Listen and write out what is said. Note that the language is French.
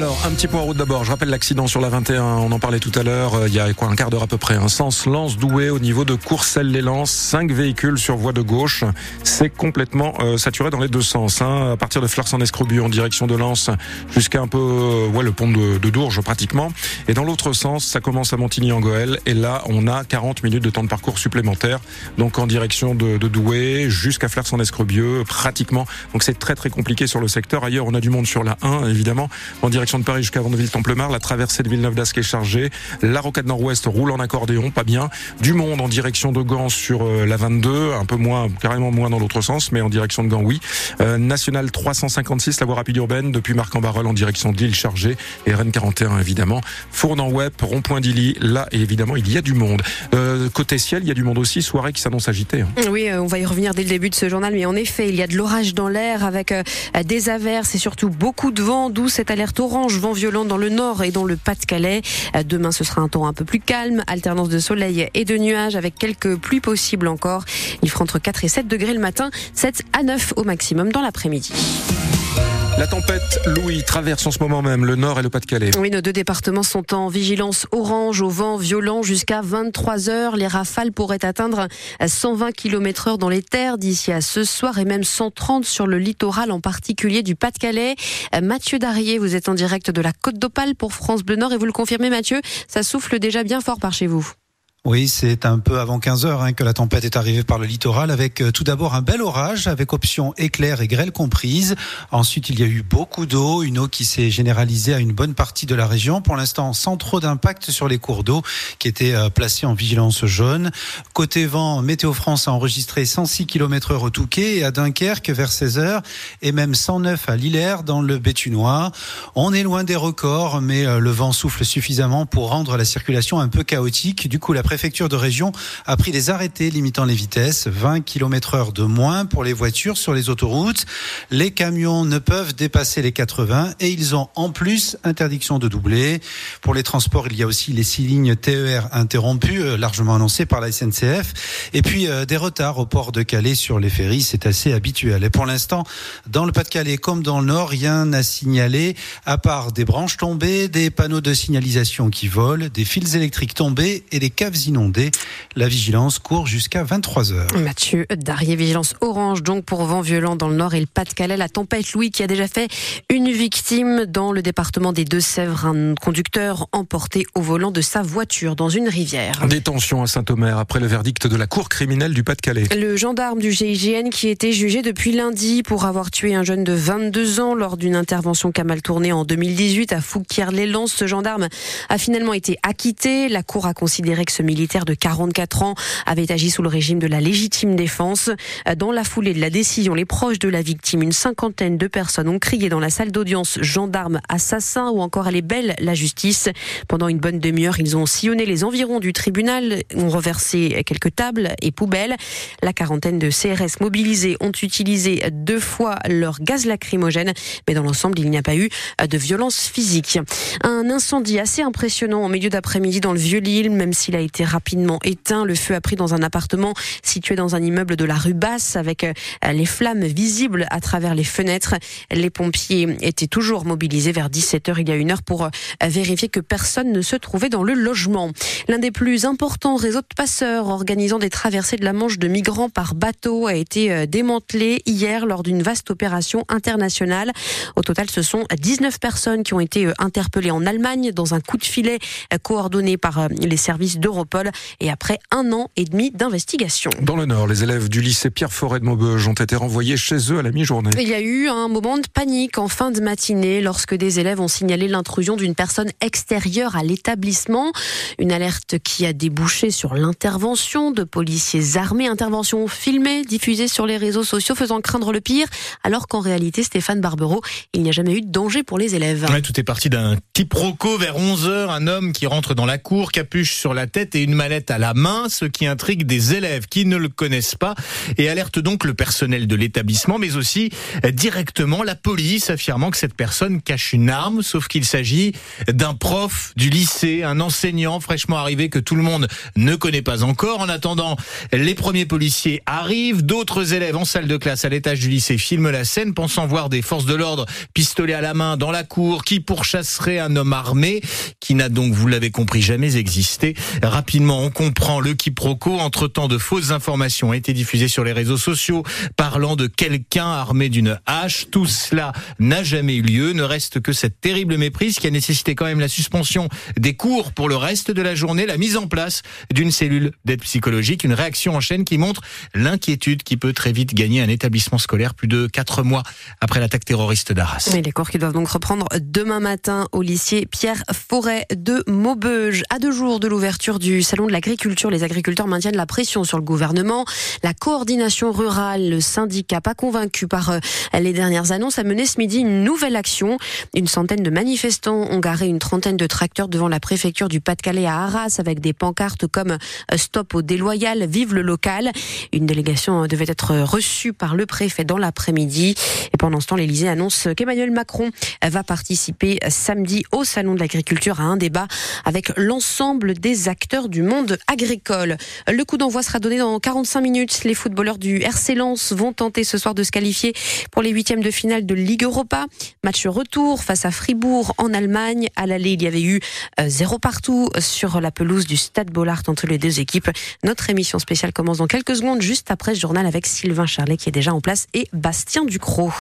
Alors, un petit point en route d'abord. Je rappelle l'accident sur la 21. On en parlait tout à l'heure. Euh, il y a quoi un quart d'heure à peu près. Un sens lance doué au niveau de Courcelles-les-Lances. Cinq véhicules sur voie de gauche. C'est complètement euh, saturé dans les deux sens. Hein. À partir de Fleurs-en-Escrobu en direction de Lens jusqu'à un peu euh, ouais, le pont de, de, Dourges pratiquement. Et dans l'autre sens, ça commence à Montigny-en-Goël. Et là, on a 40 minutes de temps de parcours supplémentaire. Donc en direction de, de Douai jusqu'à Fleurs-en-Escrobieux pratiquement. Donc c'est très très compliqué sur le secteur. Ailleurs, on a du monde sur la 1 évidemment en direction de Paris jusqu'à Vandeville-Templemar. La traversée de Villeneuve-d'Ascq est chargée. La rocade nord-ouest roule en accordéon, pas bien. Du monde en direction de Gand sur euh, la 22, un peu moins, carrément moins dans l'autre sens, mais en direction de Gand, oui. Euh, National 356, la voie rapide urbaine, depuis Marc-en-Barœul en direction d'Île chargée. Et Rennes 41, évidemment. Fournan-Web, rond-point d'Illy, là, évidemment, il y a du monde. Euh, côté ciel, il y a du monde aussi. Soirée qui s'annonce agitée. Hein. Oui, on va y revenir dès le début de ce journal, mais en effet, il y a de l'orage dans l'air avec des averses et surtout beaucoup de vent, d'où cette alerte orange vent violent dans le nord et dans le Pas-de-Calais. Euh, demain, ce sera un temps un peu plus calme, alternance de soleil et de nuages avec quelques pluies possibles encore. Il fera entre 4 et 7 degrés le matin, 7 à 9 au maximum dans l'après-midi. La tempête Louis traverse en ce moment même le nord et le Pas-de-Calais. Oui, nos deux départements sont en vigilance orange au vent violent jusqu'à 23 heures. Les rafales pourraient atteindre 120 km heure dans les terres d'ici à ce soir et même 130 sur le littoral en particulier du Pas-de-Calais. Mathieu Darier, vous êtes en direct de la Côte d'Opale pour France Bleu Nord et vous le confirmez Mathieu, ça souffle déjà bien fort par chez vous. Oui, c'est un peu avant 15 heures hein, que la tempête est arrivée par le littoral avec euh, tout d'abord un bel orage avec option éclair et grêle comprise. Ensuite, il y a eu beaucoup d'eau, une eau qui s'est généralisée à une bonne partie de la région. Pour l'instant, sans trop d'impact sur les cours d'eau qui étaient euh, placés en vigilance jaune. Côté vent, Météo France a enregistré 106 km heure au Touquet et à Dunkerque vers 16 heures et même 109 à Lillers dans le Béthunois. On est loin des records, mais euh, le vent souffle suffisamment pour rendre la circulation un peu chaotique. Du coup, la préfecture de région a pris des arrêtés limitant les vitesses, 20 km heure de moins pour les voitures sur les autoroutes. Les camions ne peuvent dépasser les 80 et ils ont en plus interdiction de doubler. Pour les transports, il y a aussi les six lignes TER interrompues, euh, largement annoncées par la SNCF. Et puis euh, des retards au port de Calais sur les ferries, c'est assez habituel. Et pour l'instant, dans le Pas-de-Calais comme dans le Nord, rien à signaler, à part des branches tombées, des panneaux de signalisation qui volent, des fils électriques tombés et des caves inondées. La vigilance court jusqu'à 23 heures. Mathieu Darier, vigilance orange donc pour vent violent dans le nord et le Pas-de-Calais. La tempête Louis qui a déjà fait une victime dans le département des Deux-Sèvres, un conducteur emporté au volant de sa voiture dans une rivière. Détention à Saint-Omer après le verdict de la cour criminelle du Pas-de-Calais. Le gendarme du GIGN qui était jugé depuis lundi pour avoir tué un jeune de 22 ans lors d'une intervention qui a mal tourné en 2018 à Fouquier-les-Lances. Ce gendarme a finalement été acquitté. La cour a considéré que ce militaire de 44 ans avait agi sous le régime de la légitime défense. Dans la foulée de la décision, les proches de la victime, une cinquantaine de personnes ont crié dans la salle d'audience gendarme assassin ou encore elle est belle la justice. Pendant une bonne demi-heure, ils ont sillonné les environs du tribunal, ont reversé quelques tables et poubelles. La quarantaine de CRS mobilisés ont utilisé deux fois leur gaz lacrymogène, mais dans l'ensemble, il n'y a pas eu de violence physique. Un incendie assez impressionnant en milieu d'après-midi dans le Vieux-Lille, même s'il a été rapidement éteint. Le feu a pris dans un appartement situé dans un immeuble de la rue Basse avec euh, les flammes visibles à travers les fenêtres. Les pompiers étaient toujours mobilisés vers 17h il y a une heure pour euh, vérifier que personne ne se trouvait dans le logement. L'un des plus importants réseaux de passeurs organisant des traversées de la Manche de migrants par bateau a été euh, démantelé hier lors d'une vaste opération internationale. Au total, ce sont 19 personnes qui ont été interpellées en Allemagne dans un coup de filet coordonné par les services d'Europol et après un an et demi d'investigation. Dans le Nord, les élèves du lycée Pierre Forêt de Maubeuge ont été renvoyés chez eux à la mi-journée. Il y a eu un moment de panique en fin de matinée lorsque des élèves ont signalé l'intrusion d'une personne extérieure à l'établissement. Une alerte qui a débouché sur l'intervention de policiers armés. Intervention filmée, diffusée sur les réseaux sociaux, faisant craindre le pire, alors qu'en réalité, Stéphane Barbero, il n'y a jamais eu de danger pour les élèves. Ouais, tout est parti d'un quiproquo vers 11h. Un homme qui rentre dans la cour, capuche sur la tête et et une mallette à la main, ce qui intrigue des élèves qui ne le connaissent pas et alerte donc le personnel de l'établissement, mais aussi directement la police, affirmant que cette personne cache une arme, sauf qu'il s'agit d'un prof du lycée, un enseignant fraîchement arrivé que tout le monde ne connaît pas encore. En attendant, les premiers policiers arrivent, d'autres élèves en salle de classe à l'étage du lycée filment la scène, pensant voir des forces de l'ordre pistolet à la main dans la cour qui pourchasserait un homme armé qui n'a donc, vous l'avez compris, jamais existé. Rapidement, on comprend le quiproquo. Entre temps, de fausses informations ont été diffusées sur les réseaux sociaux parlant de quelqu'un armé d'une hache. Tout cela n'a jamais eu lieu. Ne reste que cette terrible méprise qui a nécessité quand même la suspension des cours pour le reste de la journée, la mise en place d'une cellule d'aide psychologique, une réaction en chaîne qui montre l'inquiétude qui peut très vite gagner un établissement scolaire plus de quatre mois après l'attaque terroriste d'Arras. les cours qui doivent donc reprendre demain matin au lycée Pierre Forêt de Maubeuge. À deux jours de l'ouverture du salon de l'agriculture, les agriculteurs maintiennent la pression sur le gouvernement. La coordination rurale, le syndicat, pas convaincu par euh, les dernières annonces, a mené ce midi une nouvelle action. Une centaine de manifestants ont garé une trentaine de tracteurs devant la préfecture du Pas-de-Calais à Arras avec des pancartes comme euh, Stop au déloyal, vive le local. Une délégation devait être reçue par le préfet dans l'après-midi. Et pendant ce temps, l'Élysée annonce qu'Emmanuel Macron va participer samedi au Salon de l'agriculture à un débat avec l'ensemble des acteurs du monde agricole. Le coup d'envoi sera donné dans 45 minutes. Les footballeurs du RC Lens vont tenter ce soir de se qualifier pour les huitièmes de finale de Ligue Europa. Match retour face à Fribourg en Allemagne. À l'aller, il y avait eu euh, zéro partout sur la pelouse du Stade Bollard entre les deux équipes. Notre émission spéciale commence dans quelques secondes, juste après ce journal avec Sylvain Charlet qui est déjà en place et Bastien Ducrot.